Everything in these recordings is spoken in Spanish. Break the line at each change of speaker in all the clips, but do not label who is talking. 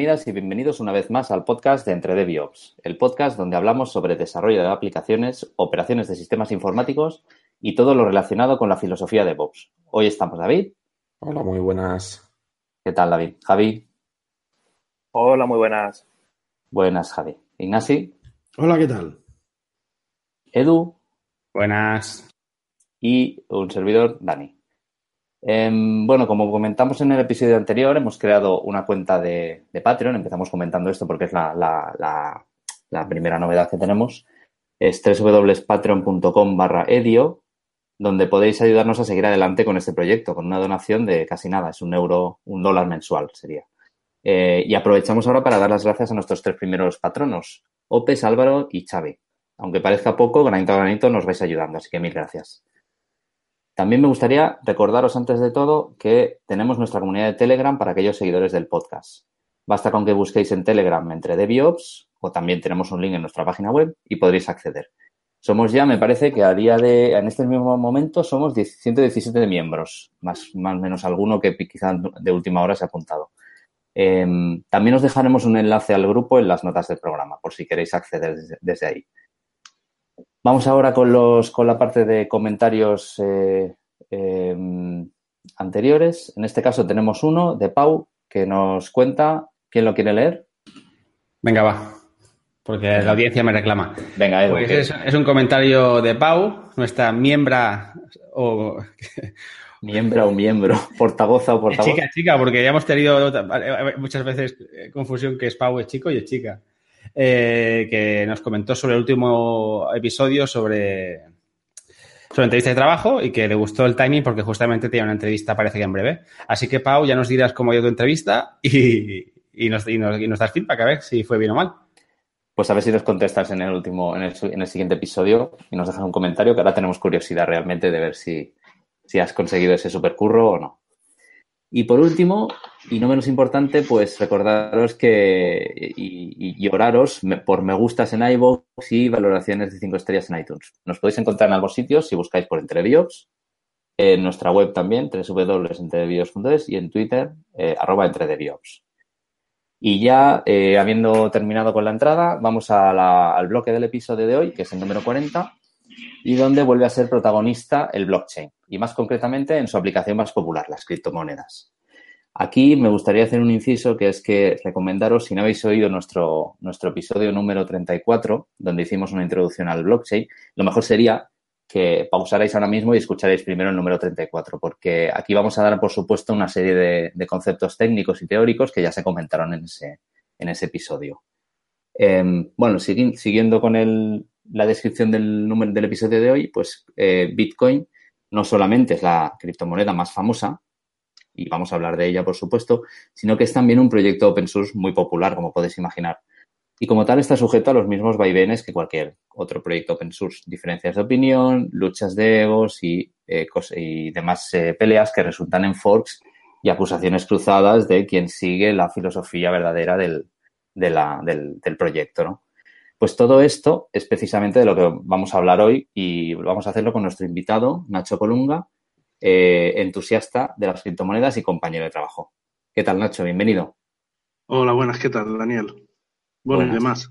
Bienvenidas y bienvenidos una vez más al podcast de Entre DevOps, el podcast donde hablamos sobre desarrollo de aplicaciones, operaciones de sistemas informáticos y todo lo relacionado con la filosofía de DevOps. Hoy estamos David.
Hola, muy buenas.
¿Qué tal, David? Javi.
Hola, muy buenas.
Buenas, Javi. Ignasi.
Hola, ¿qué tal?
Edu.
Buenas.
Y un servidor, Dani. Em, bueno, como comentamos en el episodio anterior, hemos creado una cuenta de, Patreon. Empezamos comentando esto porque es la, primera novedad que tenemos. Es www.patreon.com barra edio, donde podéis ayudarnos a seguir adelante con este proyecto, con una donación de casi nada, es un euro, un dólar mensual sería. Eh, y aprovechamos ahora para dar las gracias a nuestros tres primeros patronos, Opes, Álvaro y Xavi. Aunque parezca poco, granito a granito nos vais ayudando, así que mil gracias. También me gustaría recordaros antes de todo que tenemos nuestra comunidad de Telegram para aquellos seguidores del podcast. Basta con que busquéis en Telegram entre DevOps o también tenemos un link en nuestra página web y podréis acceder. Somos ya, me parece que a día de, en este mismo momento somos 117 miembros, más o menos alguno que quizá de última hora se ha apuntado. Em, también os dejaremos un enlace al grupo en las notas del programa, por si queréis acceder desde ahí. Vamos ahora con, los, con la parte de comentarios eh, em, anteriores. En este caso tenemos uno de Pau que nos cuenta. ¿Quién lo quiere leer?
Venga, va. Porque la audiencia me reclama.
Venga, Edu.
Pues es, un comentario de Pau, nuestra miembra o.
Miembro o miembro, portavoza o portavoz.
Chica, chica, porque ya hemos tenido muchas veces confusión que es Pau es chico y es chica. Eh, que nos comentó sobre el último episodio sobre, sobre entrevista de trabajo y que le gustó el timing porque justamente tenía una entrevista, parece que en breve. Así que, Pau, ya nos dirás cómo ha ido tu entrevista y, nos, y, nos, das feedback a ver si fue bien o mal.
Pues a ver si nos contestas en el último, en el, en el siguiente episodio y nos dejas un comentario que ahora tenemos curiosidad realmente de ver si, si has conseguido ese supercurro o no. Y por último, y no menos importante, pues recordaros que y, y, oraros por me gustas en iVoox y valoraciones de 5 estrellas en iTunes. Nos podéis encontrar en ambos sitios si buscáis por Entrebiops, en nuestra web también, www.entrebiops.es y en Twitter, eh, arroba Y ya, eh, habiendo terminado con la entrada, vamos al bloque del episodio de hoy, que es el número 40, y donde vuelve a ser protagonista el blockchain, y más concretamente en su aplicación más popular, las criptomonedas. Aquí me gustaría hacer un inciso que es que recomendaros, si no habéis oído nuestro, nuestro episodio número 34, donde hicimos una introducción al blockchain, lo mejor sería que pausarais ahora mismo y escucharéis primero el número 34, porque aquí vamos a dar, por supuesto, una serie de, conceptos técnicos y teóricos que ya se comentaron en ese, en ese episodio. Em, bueno, siguiendo con el, la descripción del, número, del episodio de hoy, pues eh, Bitcoin no solamente es la criptomoneda más famosa, y vamos a hablar de ella, por supuesto, sino que es también un proyecto open source muy popular, como podéis imaginar. Y como tal está sujeto a los mismos vaivenes que cualquier otro proyecto open source. Diferencias de opinión, luchas de egos y, eh, y demás eh, peleas que resultan en forks y acusaciones cruzadas de quien sigue la filosofía verdadera del, del, del proyecto, ¿no? Pues todo esto es precisamente de lo que vamos a hablar hoy y vamos a hacerlo con nuestro invitado, Nacho Colunga, eh, entusiasta de las criptomonedas y compañero de trabajo. ¿Qué tal, Nacho? Bienvenido.
Hola, buenas, ¿qué tal, Daniel? Bueno, y demás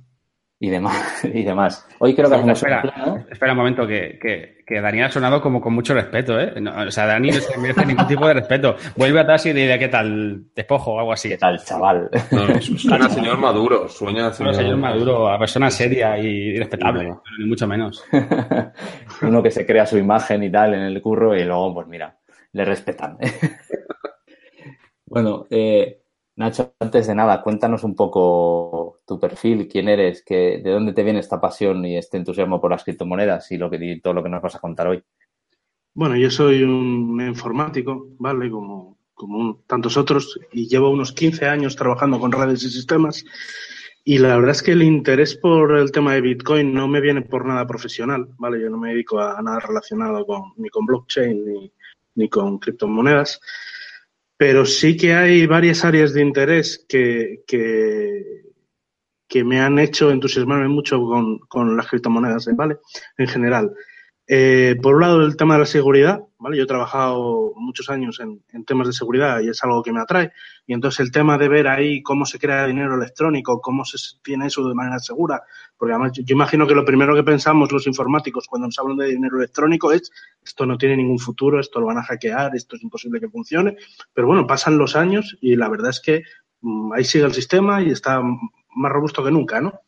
y demás. Y demás. Hoy creo que
hacemos espera, espera un momento, que, que, que, Daniel ha sonado como con mucho respeto, ¿eh? o sea, Dani no se merece ningún tipo de respeto. Vuelve atrás y dile, ¿qué tal? Despojo o algo así.
¿Qué tal, chaval?
suena señor maduro, sueña
señor, señor maduro, a persona seria y respetable, ni mucho menos.
Uno que se crea su imagen y tal en el curro y luego, pues mira, le respetan. bueno, eh, Nacho, antes de nada, cuéntanos un poco tu perfil, quién eres, que, de dónde te viene esta pasión y este entusiasmo por las criptomonedas y, lo que, todo lo que nos vas a contar hoy.
Bueno, yo soy un informático, ¿vale? Como, como tantos otros, y llevo unos 15 años trabajando con redes y sistemas. Y la verdad es que el interés por el tema de Bitcoin no me viene por nada profesional, ¿vale? Yo no me dedico a, nada relacionado con, ni con blockchain ni, ni con criptomonedas pero sí que hay varias áreas de interés que, que, me han hecho entusiasmarme mucho con, con las criptomonedas, ¿vale? En general. Eh, por un lado, el tema de la seguridad, ¿vale? Yo he trabajado muchos años en, temas de seguridad y es algo que me atrae. Y entonces el tema de ver ahí cómo se crea dinero electrónico, cómo se tiene eso de manera segura, porque además yo, imagino que lo primero que pensamos los informáticos cuando nos hablan de dinero electrónico es esto no tiene ningún futuro, esto lo van a hackear, esto es imposible que funcione. Pero bueno, pasan los años y la verdad es que mmm, ahí sigue el sistema y está más robusto que nunca, ¿no?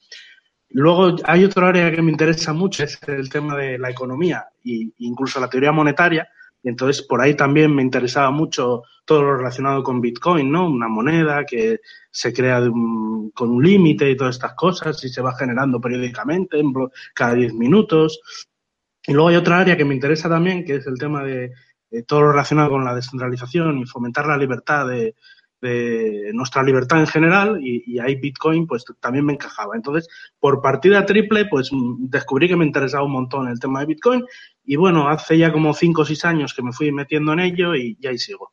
Luego hay otro área que me interesa mucho, es el tema de la economía e incluso la teoría monetaria. Y entonces por ahí también me interesaba mucho todo lo relacionado con Bitcoin, ¿no? Una moneda que se crea un, con un límite y todas estas cosas y se va generando periódicamente, cada 10 minutos. Y luego hay otra área que me interesa también, que es el tema de, de todo lo relacionado con la descentralización y fomentar la libertad de, de nuestra libertad en general y, y, ahí Bitcoin pues también me encajaba. Entonces, por partida triple, pues descubrí que me interesaba un montón el tema de Bitcoin y bueno, hace ya como cinco o seis años que me fui metiendo en ello y, y ahí sigo.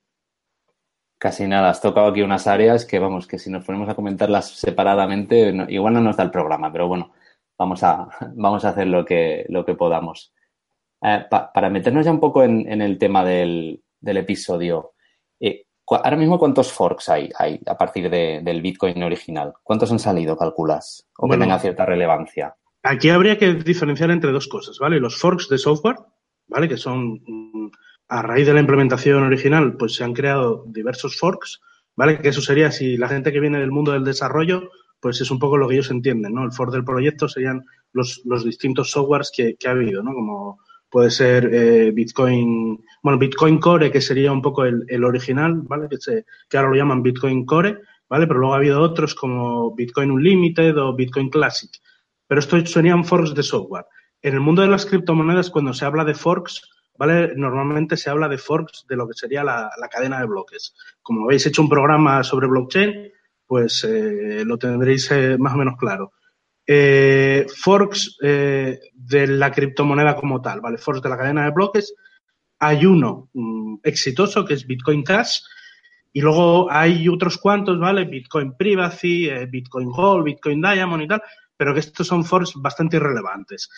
Casi nada, has tocado aquí unas áreas que vamos, que si nos ponemos a comentarlas separadamente, igual no nos da el programa, pero bueno, vamos a, vamos a hacer lo que, lo que podamos. Eh, pa, para meternos ya un poco en, en el tema del, del episodio, Ahora mismo, ¿cuántos forks hay, hay a partir de, del Bitcoin original? ¿Cuántos han salido, calculas? O bueno, que tenga cierta relevancia.
Aquí habría que diferenciar entre dos cosas, ¿vale? Los forks de software, ¿vale? Que son, a raíz de la implementación original, pues se han creado diversos forks, ¿vale? Que eso sería, si la gente que viene del mundo del desarrollo, pues es un poco lo que ellos entienden, ¿no? El fork del proyecto serían los, los distintos softwares que, que ha habido, ¿no? Como puede ser eh, Bitcoin, bueno, Bitcoin Core, que sería un poco el, el original, ¿vale? Que, se, que, ahora lo llaman Bitcoin Core, ¿vale? Pero luego ha habido otros como Bitcoin Unlimited o Bitcoin Classic. Pero estos serían forks de software. En el mundo de las criptomonedas, cuando se habla de forks, ¿vale? Normalmente se habla de forks de lo que sería la, la cadena de bloques. Como habéis hecho un programa sobre blockchain, pues eh, lo tendréis eh, más o menos claro eh, forks eh, de la criptomoneda como tal, ¿vale? Forks de la cadena de bloques. Hay uno um, exitoso que es Bitcoin Cash y luego hay otros cuantos, ¿vale? Bitcoin Privacy, eh, Bitcoin Gold, Bitcoin Diamond y tal, pero que estos son forks bastante irrelevantes.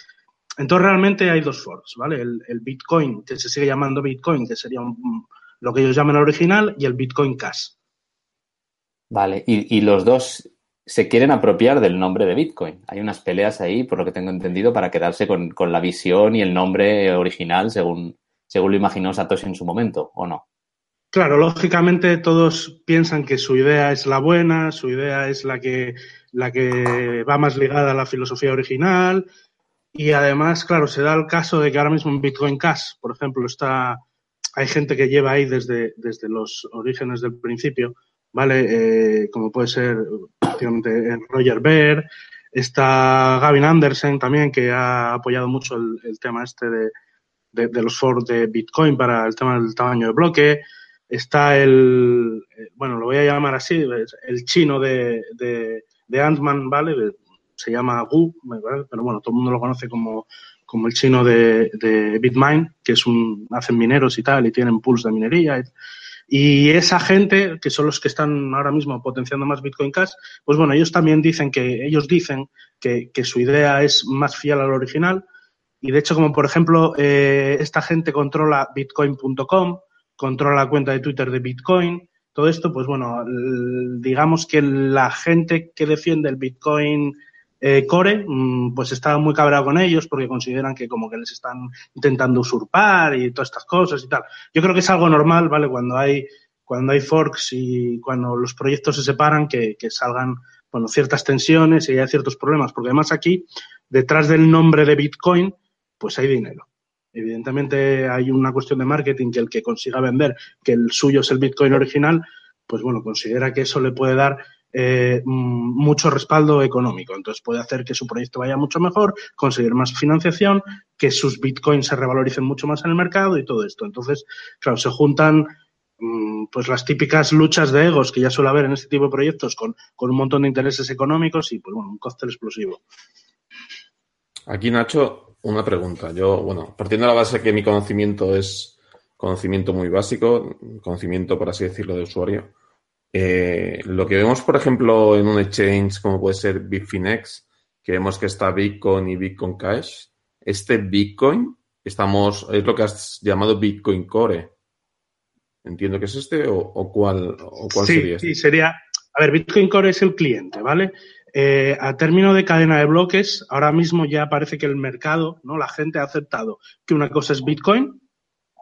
Entonces realmente hay dos forks, ¿vale? El, Bitcoin, que se sigue llamando Bitcoin, que sería lo que ellos llaman original, y el Bitcoin Cash.
Vale, y los dos se quieren apropiar del nombre de Bitcoin. Hay unas peleas ahí, por lo que tengo entendido, para quedarse con, con la visión y el nombre original según, según lo imaginó Satoshi en su momento, ¿o no?
Claro, lógicamente todos piensan que su idea es la buena, su idea es la que, la que va más ligada a la filosofía original. Y además, claro, se da el caso de que ahora mismo en Bitcoin Cash, por ejemplo, está, hay gente que lleva ahí desde, desde los orígenes del principio, ¿vale? Eh, como puede ser prácticamente Roger Ver, está Gavin Anderson también, que ha apoyado mucho el, tema este de, de, los forks de Bitcoin para el tema del tamaño de bloque, está el, bueno, lo voy a llamar así, el chino de, de, de Ant-Man, ¿vale? Se llama Gu, ¿vale? pero bueno, todo el mundo lo conoce como, como el chino de, de Bitmine, que es un, hacen mineros y tal, y tienen pools de minería. Y esa gente, que son los que están ahora mismo potenciando más Bitcoin Cash, pues bueno, ellos también dicen que, ellos dicen que, que su idea es más fiel al original. Y de hecho, como por ejemplo, eh, esta gente controla bitcoin.com, controla la cuenta de Twitter de Bitcoin, todo esto, pues bueno, digamos que la gente que defiende el Bitcoin eh, Core, mmm, pues está muy cabreado con ellos porque consideran que como que les están intentando usurpar y todas estas cosas y tal. Yo creo que es algo normal, ¿vale? Cuando hay, cuando hay forks y cuando los proyectos se separan, que, que salgan, bueno, ciertas tensiones y hay ciertos problemas, porque además aquí, detrás del nombre de Bitcoin, pues hay dinero. Evidentemente hay una cuestión de marketing que el que consiga vender que el suyo es el Bitcoin original, pues bueno, considera que eso le puede dar eh, mucho respaldo económico. Entonces puede hacer que su proyecto vaya mucho mejor, conseguir más financiación, que sus bitcoins se revaloricen mucho más en el mercado y todo esto. Entonces, claro, se juntan mmm, pues las típicas luchas de egos que ya suele haber en este tipo de proyectos con, con un montón de intereses económicos y pues bueno, un cóctel explosivo.
Aquí, Nacho, una pregunta. Yo, bueno, partiendo de la base que mi conocimiento es conocimiento muy básico, conocimiento, por así decirlo, de usuario. Eh, lo que vemos, por ejemplo, en un exchange como puede ser Bitfinex, que vemos que está Bitcoin y Bitcoin Cash, este Bitcoin estamos, es lo que has llamado Bitcoin Core. Entiendo que es este o, o cuál, o cuál
sí,
sería este.
Sí, sería. A ver, Bitcoin Core es el cliente, ¿vale? Eh, a término de cadena de bloques, ahora mismo ya parece que el mercado, ¿no? La gente ha aceptado que una cosa es Bitcoin,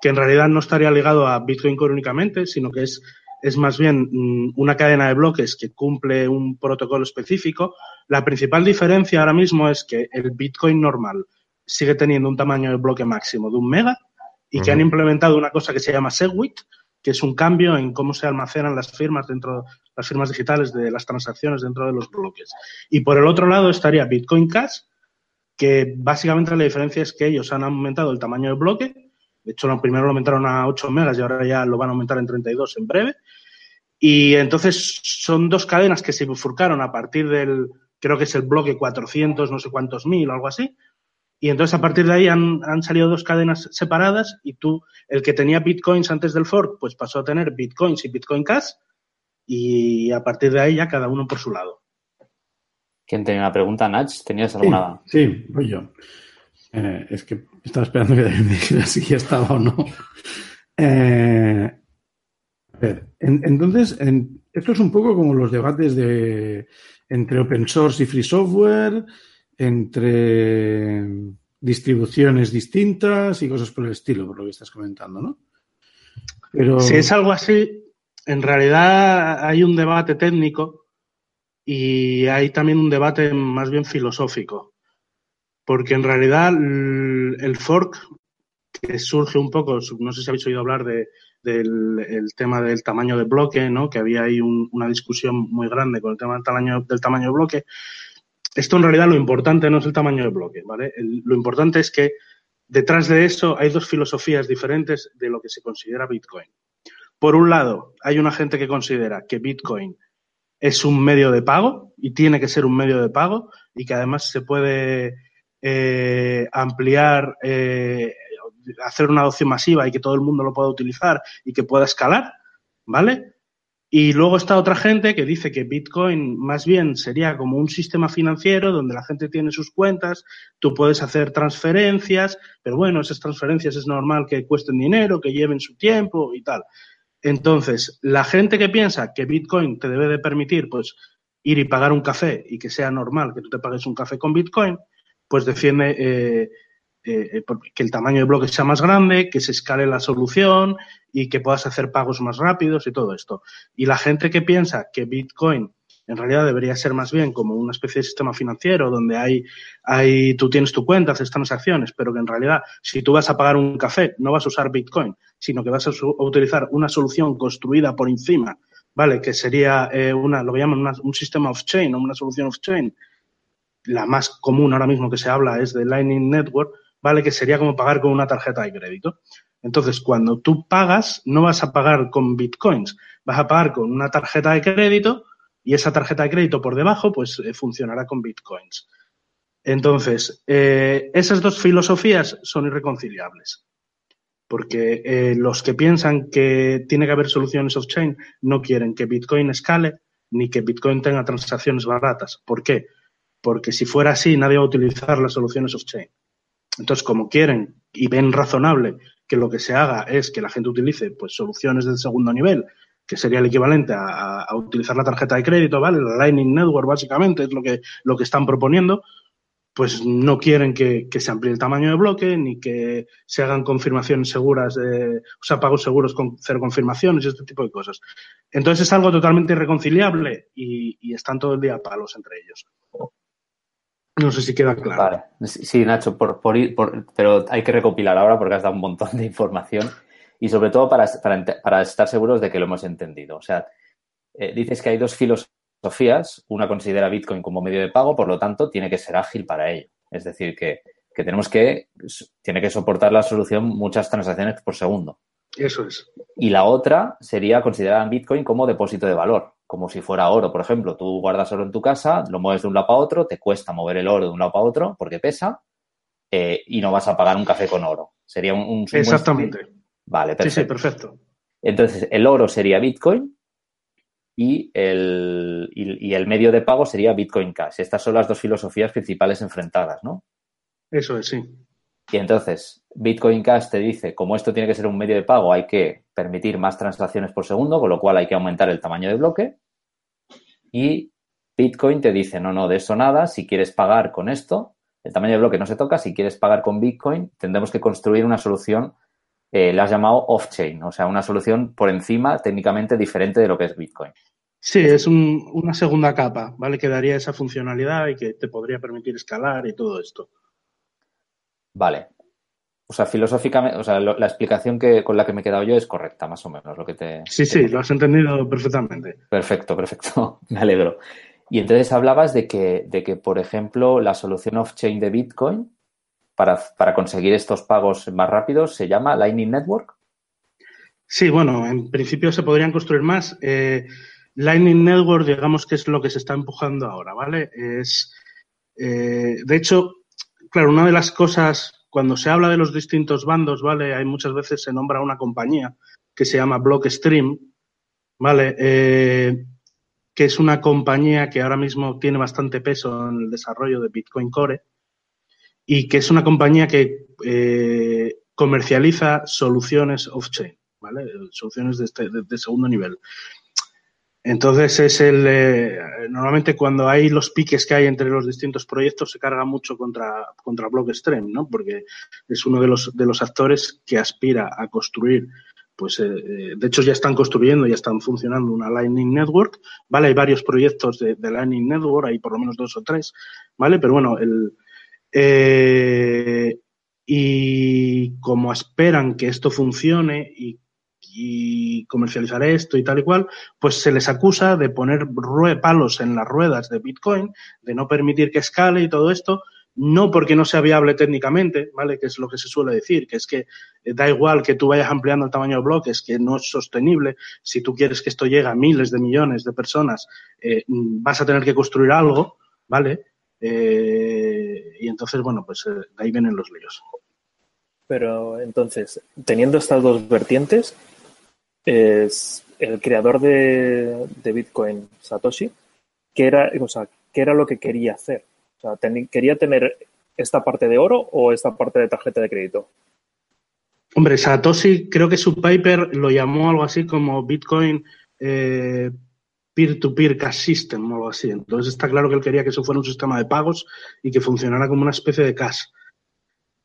que en realidad no estaría ligado a Bitcoin Core únicamente, sino que es, es más bien mm, una cadena de bloques que cumple un protocolo específico. La principal diferencia ahora mismo es que el Bitcoin normal sigue teniendo un tamaño de bloque máximo de un mega y que han implementado una cosa que se llama Segwit, que es un cambio en cómo se almacenan las firmas dentro, las firmas digitales de las transacciones dentro de los bloques. Y por el otro lado estaría Bitcoin Cash, que básicamente la diferencia es que ellos han aumentado el tamaño del bloque. De hecho, primero lo aumentaron a 8 megas y ahora ya lo van a aumentar en 32 en breve. Y entonces son dos cadenas que se bifurcaron a partir del, creo que es el bloque 400, no sé cuántos mil o algo así. Y entonces a partir de ahí han, han salido dos cadenas separadas y tú, el que tenía bitcoins antes del fork, pues pasó a tener bitcoins y bitcoin cash y a partir de ahí ya cada uno por su lado.
¿Quién tenía una pregunta, Nach? ¿Tenías alguna?
Sí, sí, voy yo. Eh, es que estaba esperando que me dijera si ya estaba o no. Eh, a ver, en- entonces, en- esto es un poco como los debates de entre open source y free software, entre distribuciones distintas y cosas por el estilo, por lo que estás comentando, ¿no? Pero
Si es algo así, en realidad hay un debate técnico y hay también un debate más bien filosófico. Porque en realidad el fork, que surge un poco, no sé si habéis oído hablar de, del el tema del tamaño de bloque, ¿no? que había ahí un- una discusión muy grande con el tema del tamaño, del tamaño de bloque. Esto en realidad lo importante no es el tamaño de bloque, ¿vale? Lo importante es que detrás de eso hay dos filosofías diferentes de lo que se considera Bitcoin. Por un lado, hay una gente que considera que Bitcoin es un medio de pago y tiene que ser un medio de pago y que además se puede eh, ampliar, eh, hacer una adopción masiva y que todo el mundo lo pueda utilizar y que pueda escalar, ¿vale? Y luego está otra gente que dice que Bitcoin más bien sería como un sistema financiero donde la gente tiene sus cuentas, tú puedes hacer transferencias, pero bueno, esas transferencias es normal que cuesten dinero, que lleven su tiempo y tal. Entonces, la gente que piensa que Bitcoin te debe de permitir, pues, ir y pagar un café y que sea normal que tú te pagues un café con Bitcoin, pues defiende eh, eh, que el tamaño de bloque sea más grande, que se escale la solución y que puedas hacer pagos más rápidos y todo esto. Y la gente que piensa que Bitcoin en realidad debería ser más bien como una especie de sistema financiero donde hay, hay, tú tienes tu cuenta, haces transacciones, pero que en realidad si tú vas a pagar un café no vas a usar Bitcoin, sino que vas a, utilizar una solución construida por encima, ¿vale? Que sería eh, una, lo que llaman un sistema off-chain o una solución off-chain. La más común ahora mismo que se habla es de Lightning Network, ¿vale? Que sería como pagar con una tarjeta de crédito. Entonces, cuando tú pagas, no vas a pagar con bitcoins, vas a pagar con una tarjeta de crédito y esa tarjeta de crédito por debajo, pues eh, funcionará con bitcoins. Entonces, eh, esas dos filosofías son irreconciliables. Porque eh, los que piensan que tiene que haber soluciones off-chain no quieren que Bitcoin escale ni que Bitcoin tenga transacciones baratas. ¿Por qué? Porque si fuera así, nadie va a utilizar las soluciones off-chain. Entonces, como quieren y ven razonable que lo que se haga es que la gente utilice pues, soluciones del segundo nivel, que sería el equivalente a, utilizar la tarjeta de crédito, ¿vale? La Lightning Network, básicamente, es lo que, lo que están proponiendo, pues no quieren que, se amplíe el tamaño de bloque, ni que se hagan confirmaciones seguras, de, o sea, pagos seguros con cero confirmaciones y este tipo de cosas. Entonces es algo totalmente irreconciliable y, y están todo el día palos entre ellos. No sé si queda claro.
Vale. Sí, Nacho, por, por, ir, por, pero hay que recopilar ahora porque has dado un montón de información y sobre todo para, para, para estar seguros de que lo hemos entendido. O sea, eh, dices que hay dos filosofías. Una considera Bitcoin como medio de pago, por lo tanto, tiene que ser ágil para ello. Es decir, que, que tenemos que, tiene que soportar la solución muchas transacciones por segundo.
Eso es.
Y la otra sería considerar Bitcoin como depósito de valor, como si fuera oro, por ejemplo. Tú guardas oro en tu casa, lo mueves de un lado para otro, te cuesta mover el oro de un lado para otro porque pesa eh, y no vas a pagar un café con oro. Sería un... un
Exactamente.
Buen... Vale, perfecto.
Sí, sí, perfecto.
Entonces, el oro sería Bitcoin y el, y, y el medio de pago sería Bitcoin Cash. Estas son las dos filosofías principales enfrentadas, ¿no?
Eso es, sí.
Y entonces, Bitcoin Cash te dice, como esto tiene que ser un medio de pago, hay que permitir más transacciones por segundo, con lo cual hay que aumentar el tamaño de bloque. Y Bitcoin te dice, no, no, de eso nada, si quieres pagar con esto, el tamaño de bloque no se toca, si quieres pagar con Bitcoin, tendremos que construir una solución, eh, la has llamado off-chain, o sea, una solución por encima, técnicamente diferente de lo que es Bitcoin.
Sí, es un- una segunda capa, ¿vale? Que daría esa funcionalidad y que te podría permitir escalar y todo esto.
Vale. O sea, filosóficamente, o sea, lo- la explicación que, con la que me he quedado yo es correcta, más o menos, lo que te...
Sí, sí, lo has entendido perfectamente.
Perfecto, perfecto. Me alegro. Y entonces hablabas de que, de que, por ejemplo, la solución off-chain de Bitcoin para, para conseguir estos pagos más rápidos se llama Lightning Network.
Sí, bueno, en principio se podrían construir más. Eh, Lightning Network, digamos que es lo que se está empujando ahora, ¿vale? Es, eh, de hecho, claro, una de las cosas, cuando se habla de los distintos bandos, ¿vale? Hay muchas veces se nombra una compañía que se llama Blockstream, ¿vale? Eh, que es una compañía que ahora mismo tiene bastante peso en el desarrollo de Bitcoin Core y que es una compañía que eh, comercializa soluciones off-chain, ¿vale? Soluciones de, este, segundo nivel. Entonces es el eh, normalmente cuando hay los piques que hay entre los distintos proyectos se carga mucho contra contra Blockstream, ¿no? Porque es uno de los de los actores que aspira a construir pues eh, de hecho ya están construyendo, ya están funcionando una Lightning Network, ¿vale? Hay varios proyectos de, de Lightning Network, hay por lo menos dos o tres, ¿vale? Pero bueno, el eh, y como esperan que esto funcione y y comercializar esto y tal y cual, pues se les acusa de poner palos en las ruedas de Bitcoin, de no permitir que escale y todo esto, no porque no sea viable técnicamente, ¿vale? Que es lo que se suele decir, que es que eh, da igual que tú vayas ampliando el tamaño de bloques, que no es sostenible. Si tú quieres que esto llegue a miles de millones de personas, eh, vas a tener que construir algo, ¿vale? Eh, y entonces, bueno, pues de ahí vienen los líos.
Pero entonces, teniendo estas dos vertientes, es el creador de, de Bitcoin, Satoshi, ¿qué era, o sea, ¿qué era lo que quería hacer? ¿quería tener esta parte de oro o esta parte de tarjeta de crédito?
Hombre, Satoshi, creo que su paper lo llamó algo así como Bitcoin eh, peer-to-peer cash system o algo así. Entonces está claro que él quería que eso fuera un sistema de pagos y que funcionara como una especie de cash.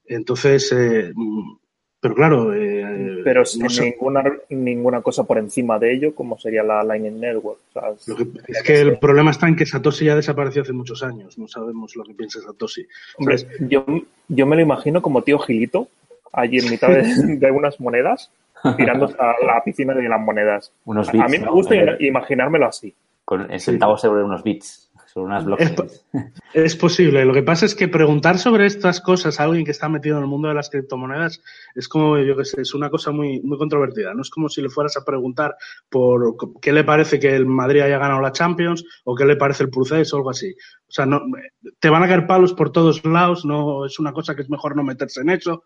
Entonces, eh, mm, pero claro, eh,
Pero
no
sin
sé.
ninguna, ninguna cosa por encima de ello, como sería la Lightning Network. O sea,
Lo que- es que el problema está en que Satoshi ya desapareció hace muchos años. No sabemos lo que piensa Satoshi.
Hombre, yo, yo me lo imagino como tío Gilito, allí en mitad de, de unas monedas, tirándose a la piscina de las monedas.
Unos
A mí me gusta imaginármelo así.
Con en centavos sobre unos bits, sobre unas blockchains.
Es posible. Lo que pasa es que preguntar sobre estas cosas a alguien que está metido en el mundo de las criptomonedas es como, yo qué sé, es una cosa muy, muy controvertida. No es como si le fueras a preguntar por qué le parece que el Madrid haya ganado la Champions o qué le parece el Procés o algo así. O sea, no, te van a caer palos por todos lados, no es una cosa que es mejor no meterse en eso.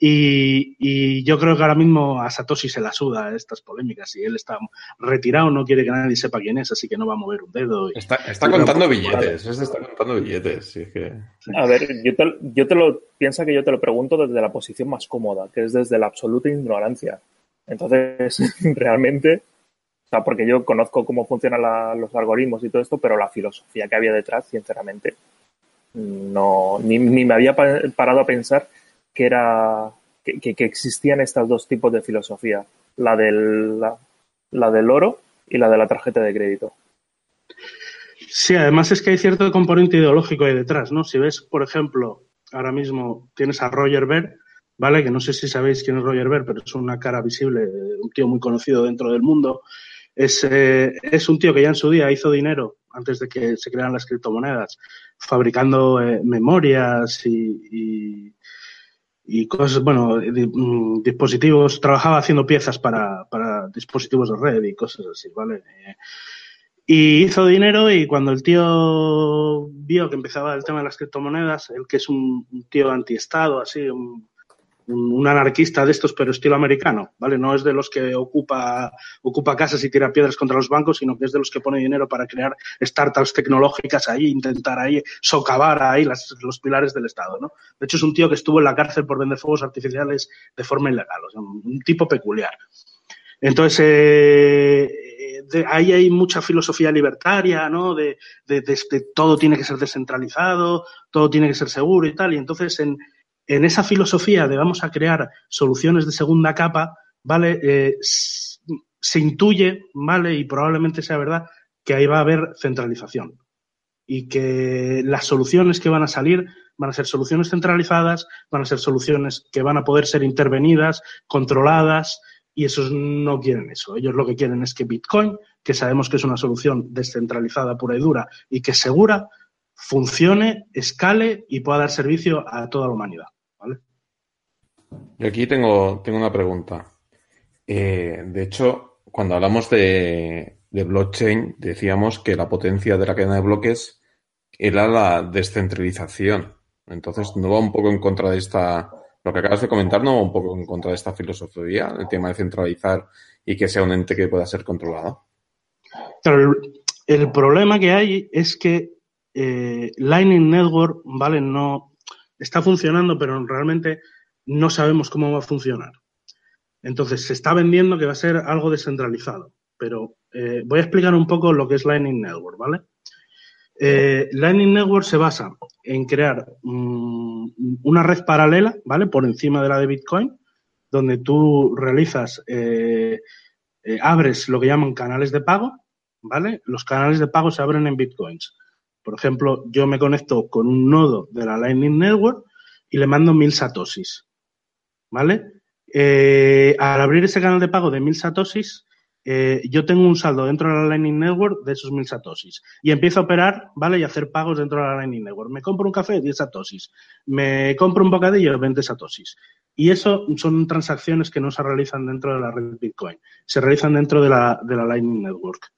Y, y yo creo que ahora mismo a Satoshi se la suda estas polémicas y él está retirado, no quiere que nadie sepa quién es, así que no va a mover un dedo. y-
Está, está contando billetes, este está contando billetes. sí, es que...
A ver, yo te, yo te lo piensa que yo te lo pregunto desde la posición más cómoda, que es desde la absoluta ignorancia. Entonces, realmente, o sea, porque yo conozco cómo funcionan la- los algoritmos y todo esto, pero la filosofía que había detrás, sinceramente, no, ni, ni me había pa- parado a pensar que era que, existían estos dos tipos de filosofía, la del, la, del oro y la de la tarjeta de crédito.
Sí, además es que hay cierto componente ideológico ahí detrás, ¿no? Si ves, por ejemplo, ahora mismo tienes a Roger Ver, ¿vale? Que no sé si sabéis quién es Roger Ver, pero es una cara visible, un tío muy conocido dentro del mundo. Es, eh, es un tío que ya en su día hizo dinero antes de que se crearan las criptomonedas, fabricando eh, memorias y, y cosas, bueno, di- mm, dispositivos, trabajaba haciendo piezas para, para dispositivos de red y cosas así, ¿vale? Eh, y hizo dinero y cuando el tío vio que empezaba el tema de las criptomonedas, él que es un, un tío antiestado, así, un, un, anarquista de estos, pero estilo americano, ¿vale? No es de los que ocupa, ocupa casas y tira piedras contra los bancos, sino que es de los que pone dinero para crear startups tecnológicas ahí, intentar ahí socavar ahí los pilares del Estado, ¿no? De hecho, es un tío que estuvo en la cárcel por vender fuegos artificiales de forma ilegal, o sea, un, tipo peculiar. Entonces, eh, ahí hay mucha filosofía libertaria, ¿no? De, de, todo tiene que ser descentralizado, todo tiene que ser seguro y tal. Y entonces, en, en esa filosofía de vamos a crear soluciones de segunda capa, ¿vale? Eh, se intuye, ¿vale? Y probablemente sea verdad que ahí va a haber centralización y que las soluciones que van a salir van a ser soluciones centralizadas, van a ser soluciones que van a poder ser intervenidas, controladas, y esos no quieren eso. Ellos lo que quieren es que Bitcoin, que sabemos que es una solución descentralizada pura y dura y que es segura, funcione, escale y pueda dar servicio a toda la humanidad.
Yo aquí tengo, tengo una pregunta. Eh, de hecho, cuando hablamos de, blockchain, decíamos que la potencia de la cadena de bloques era la descentralización. Entonces, ¿no va un poco en contra de esta, lo que acabas de comentar, no va un poco en contra de esta filosofía, el tema de centralizar y que sea un ente que pueda ser controlado?
El, problema que hay es que eh, Lightning Network, ¿vale? No está funcionando, pero realmente no sabemos cómo va a funcionar. Entonces, se está vendiendo que va a ser algo descentralizado, pero eh, voy a explicar un poco lo que es Lightning Network, ¿vale? Eh, Lightning Network se basa en crear mm, una red paralela, ¿vale? Por encima de la de Bitcoin, donde tú realizas, eh, abres lo que llaman canales de pago, ¿vale? Los canales de pago se abren en Bitcoins. Por ejemplo, yo me conecto con un nodo de la Lightning Network y le mando mil satoshis. ¿Vale? Eh, al abrir ese canal de pago de mil satoshis, eh, yo tengo un saldo dentro de la Lightning Network de esos mil satoshis y empiezo a operar, ¿vale? Y hacer pagos dentro de la Lightning Network. Me compro un café, 10 satoshis. Me compro un bocadillo, 20 satoshis. Y eso son transacciones que no se realizan dentro de la red Bitcoin, se realizan dentro de la, de la Lightning Network.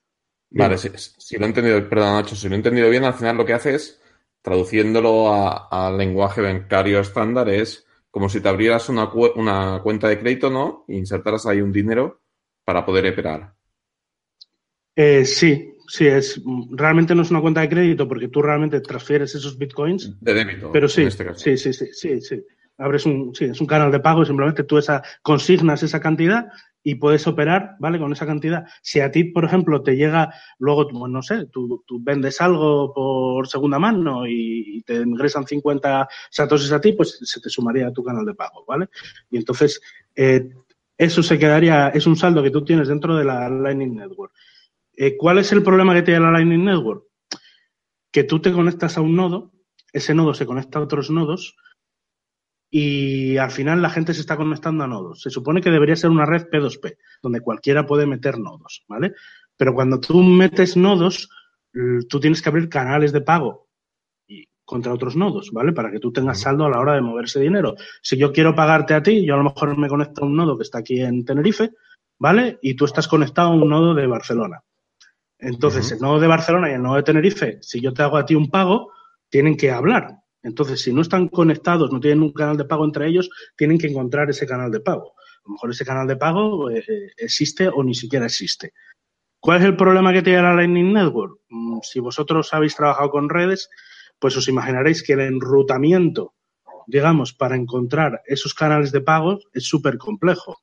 Vale, si, lo he entendido, perdón Nacho, si lo he entendido bien, al final lo que hace es, traduciéndolo al lenguaje bancario estándar, es como si te abrieras una, una cuenta de crédito, ¿no? E insertaras ahí un dinero para poder operar.
Eh, sí, sí, es realmente no es una cuenta de crédito porque tú realmente transfieres esos bitcoins.
De débito.
Pero sí, este sí, sí, sí, sí, sí. Abres un, sí, es un canal de pago y simplemente tú esa, consignas esa cantidad y puedes operar, ¿vale? Con esa cantidad. Si a ti, por ejemplo, te llega, luego, no sé, tú, vendes algo por segunda mano y, te ingresan 50 satoshis a ti, pues se te sumaría a tu canal de pago, ¿vale? Y entonces, eh, eso se quedaría, es un saldo que tú tienes dentro de la Lightning Network. Eh, ¿Cuál es el problema que tiene la Lightning Network? Que tú te conectas a un nodo, ese nodo se conecta a otros nodos, y al final la gente se está conectando a nodos. Se supone que debería ser una red P2P, donde cualquiera puede meter nodos, ¿vale? Pero cuando tú metes nodos, tú tienes que abrir canales de pago y contra otros nodos, ¿vale? Para que tú tengas saldo a la hora de moverse dinero. Si yo quiero pagarte a ti, yo a lo mejor me conecto a un nodo que está aquí en Tenerife, ¿vale? Y tú estás conectado a un nodo de Barcelona. Entonces, el nodo de Barcelona y el nodo de Tenerife, si yo te hago a ti un pago, tienen que hablar, entonces, si no están conectados, no tienen un canal de pago entre ellos, tienen que encontrar ese canal de pago. A lo mejor ese canal de pago eh, eh, existe o ni siquiera existe. ¿Cuál es el problema que tiene la Lightning Network? Mm, si vosotros habéis trabajado con redes, pues os imaginaréis que el enrutamiento, digamos, para encontrar esos canales de pago es súper complejo.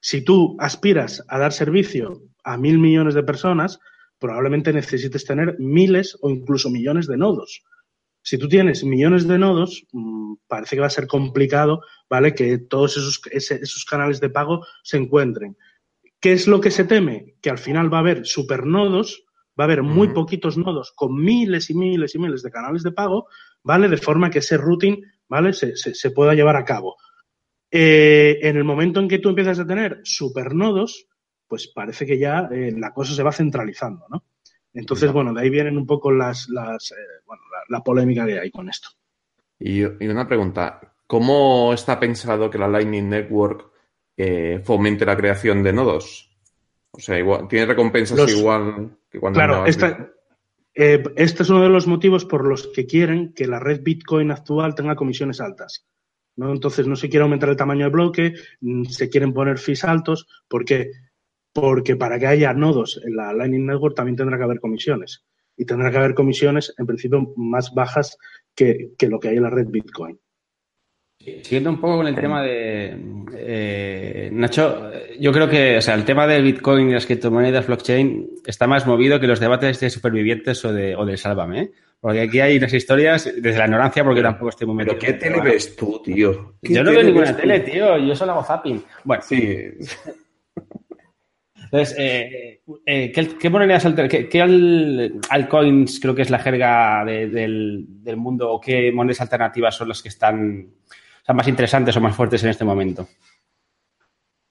Si tú aspiras a dar servicio a mil millones de personas, probablemente necesites tener miles o incluso millones de nodos. Si tú tienes millones de nodos, mm, parece que va a ser complicado, ¿vale? Que todos esos, esos canales de pago se encuentren. ¿Qué es lo que se teme? Que al final va a haber supernodos, va a haber muy poquitos nodos con miles y miles y miles de canales de pago, ¿vale? De forma que ese routing, ¿vale? Se, pueda llevar a cabo. Eh, en el momento en que tú empiezas a tener supernodos, pues parece que ya eh, la cosa se va centralizando, ¿no? Entonces, bueno, de ahí vienen un poco las, las eh, bueno, la, polémica que hay con esto.
Y, una pregunta, ¿cómo está pensado que la Lightning Network eh, fomente la creación de nodos? O sea, igual, ¿tiene recompensas igual que cuando...
Claro, esta, eh, este es uno de los motivos por los que quieren que la red Bitcoin actual tenga comisiones altas. ¿no? Entonces no se quiere aumentar el tamaño del bloque, mm, se quieren poner fees altos, ¿por qué? Porque para que haya nodos en la Lightning Network también tendrá que haber comisiones. Y tendrá que haber comisiones, en principio, más bajas que, que lo que hay en la red Bitcoin.
Siguiendo un poco con el tema de eh, Nacho, yo creo que o sea, el tema del Bitcoin y las criptomonedas blockchain está más movido que los debates de supervivientes o, de, o del Sálvame. ¿eh? Porque aquí hay unas historias desde la ignorancia, porque tampoco estoy muy metido.
¿Pero qué tele ves tú, tío?
Yo no veo ninguna tele, tío. Yo solo hago zapping. Bueno.
Sí.
Entonces, eh, eh, ¿qué, ¿qué, monedas qué, qué al, altcoins creo que es la jerga de, del, del, mundo o qué monedas alternativas son las que están o más interesantes o más fuertes en este momento?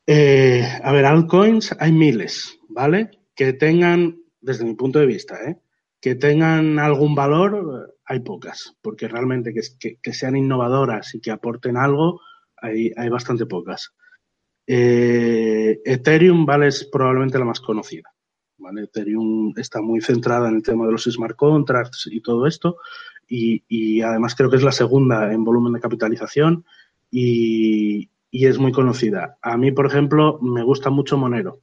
Eh, a ver, altcoins hay miles, ¿vale? Que tengan, desde mi punto de vista, ¿eh? que tengan algún valor, hay pocas, porque realmente que, que, que sean innovadoras y que aporten algo, hay, hay bastante pocas. Eh, Ethereum, ¿vale? Es probablemente la más conocida. ¿vale? Ethereum está muy centrada en el tema de los smart contracts y todo esto. Y, y además creo que es la segunda en volumen de capitalización y, y, es muy conocida. A mí, por ejemplo, me gusta mucho Monero.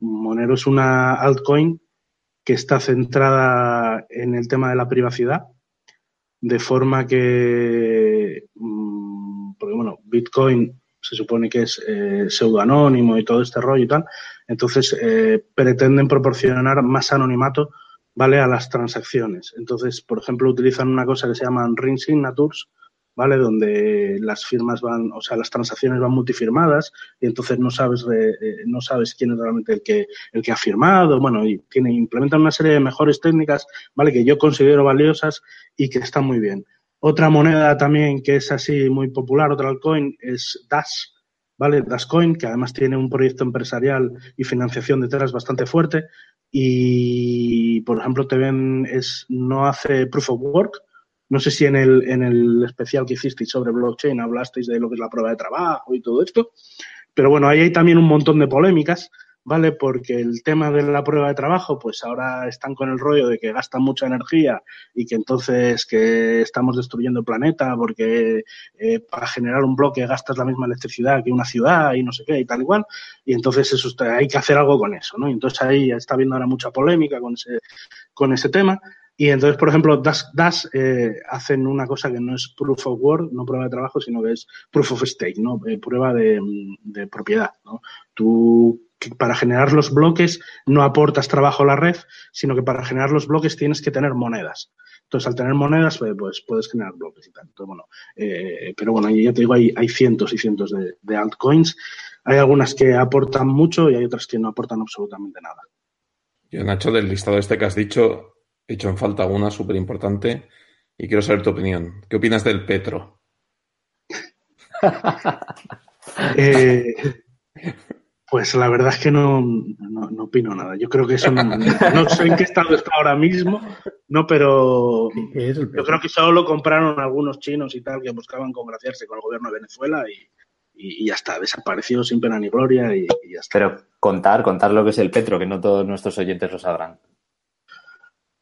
Monero es una altcoin que está centrada en el tema de la privacidad, de forma que, mm, porque bueno, Bitcoin se supone que es eh, pseudoanónimo y todo este rollo y tal. Entonces, eh, pretenden proporcionar más anonimato, ¿vale? A las transacciones. Entonces, por ejemplo, utilizan una cosa que se llaman ring signatures, ¿vale? Donde las firmas van, o sea, las transacciones van multifirmadas y entonces no sabes, eh, no sabes quién es realmente el que, el que ha firmado. Bueno, y tiene, implementan una serie de mejores técnicas, ¿vale? Que yo considero valiosas y que están muy bien. Otra moneda también que es así muy popular, otra altcoin, es Dash, ¿vale? Dashcoin, que además tiene un proyecto empresarial y financiación detrás bastante fuerte. Y, por ejemplo, te ven, es, no hace proof of work. No sé si en el, en el especial que hicisteis sobre blockchain hablasteis de lo que es la prueba de trabajo y todo esto. Pero bueno, ahí hay también un montón de polémicas ¿vale? Porque el tema de la prueba de trabajo, pues ahora están con el rollo de que gastan mucha energía y que entonces que estamos destruyendo el planeta porque eh, para generar un bloque gastas la misma electricidad que una ciudad y no sé qué y tal igual. Y entonces eso hay que hacer algo con eso, ¿no? Y entonces ahí está habiendo ahora mucha polémica con ese, con ese tema. Y entonces, por ejemplo, Dash, Dash eh, hacen una cosa que no es proof of work, no prueba de trabajo, sino que es proof of stake, ¿no? Eh, prueba de, de propiedad, ¿no? Tú que para generar los bloques no aportas trabajo a la red, sino que para generar los bloques tienes que tener monedas. Entonces, al tener monedas, pues, pues puedes generar bloques y tal. Entonces, bueno, eh, pero bueno, ya te digo, hay, hay cientos y cientos de, de, altcoins. Hay algunas que aportan mucho y hay otras que no aportan absolutamente nada.
Yo, Nacho, del listado este que has dicho, he hecho en falta una súper importante y quiero saber tu opinión. ¿Qué opinas del Petro?
eh, pues la verdad es que no, no, no, opino nada. Yo creo que eso no, no sé en qué estado está ahora mismo, no, pero yo creo que solo lo compraron algunos chinos y tal que buscaban congraciarse con el gobierno de Venezuela y, y, y ya está, desapareció sin pena ni gloria y, y, ya está.
Pero contar, contar lo que es el petro, que no todos nuestros oyentes lo sabrán.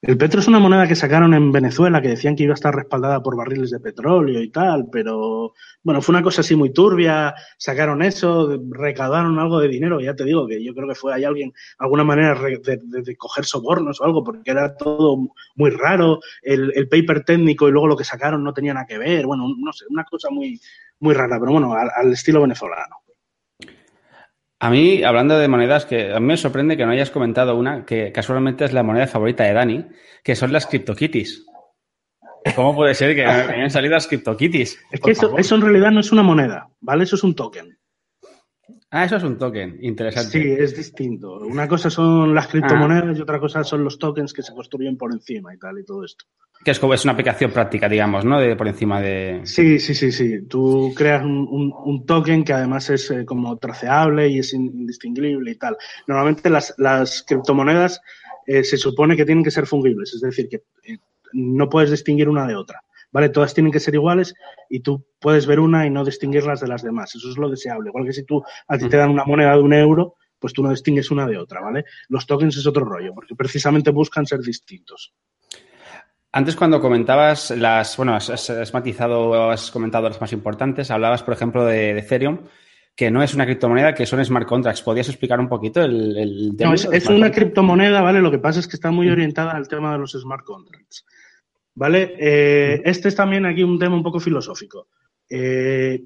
El petro es una moneda que sacaron en Venezuela que decían que iba a estar respaldada por barriles de petróleo y tal, pero bueno, fue una cosa así muy turbia, sacaron eso, recaudaron algo de dinero, ya te digo que yo creo que fue ahí alguien, alguna manera de, coger sobornos o algo, porque era todo muy raro, el, el, paper técnico y luego lo que sacaron no tenía nada que ver, bueno, no sé, una cosa muy, muy rara, pero bueno, al estilo venezolano.
A mí, hablando de monedas, que a mí me sorprende que no hayas comentado una que casualmente es la moneda favorita de Dani, que son las CryptoKitties. ¿Cómo puede ser que hayan salido las CryptoKitties?
Es que eso, eso, en realidad no es una moneda, ¿vale? Eso es un token.
Ah, eso es un token, interesante.
Sí, es distinto. Una cosa son las criptomonedas ah. y otra cosa son los tokens que se construyen por encima y tal y todo esto.
Que es como es una aplicación práctica, digamos, ¿no? De por encima de.
Sí, sí, sí, sí. Tú creas un, un, un token que además es eh, como traceable y es indistinguible y tal. Normalmente las, las criptomonedas eh, se supone que tienen que ser fungibles, es decir, que eh, no puedes distinguir una de otra. ¿Vale? Todas tienen que ser iguales y tú puedes ver una y no distinguirlas de las demás. Eso es lo deseable. Igual que si tú a ti te dan una moneda de un euro, pues tú no distingues una de otra, ¿vale? Los tokens es otro rollo, porque precisamente buscan ser distintos.
Antes cuando comentabas las, bueno, has, has matizado, has comentado las más importantes, hablabas, por ejemplo, de, de, Ethereum, que no es una criptomoneda, que son smart contracts. ¿Podrías explicar un poquito el, el
tema? No, es, es una criptomoneda, ¿vale? Lo que pasa es que está muy orientada al tema de los smart contracts. ¿Vale? Eh, este es también aquí un tema un poco filosófico. Eh,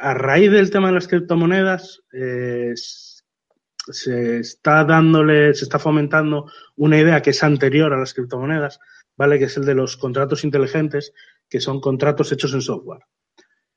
a raíz del tema de las criptomonedas, eh, se está dándole, se está fomentando una idea que es anterior a las criptomonedas, ¿vale? Que es el de los contratos inteligentes, que son contratos hechos en software.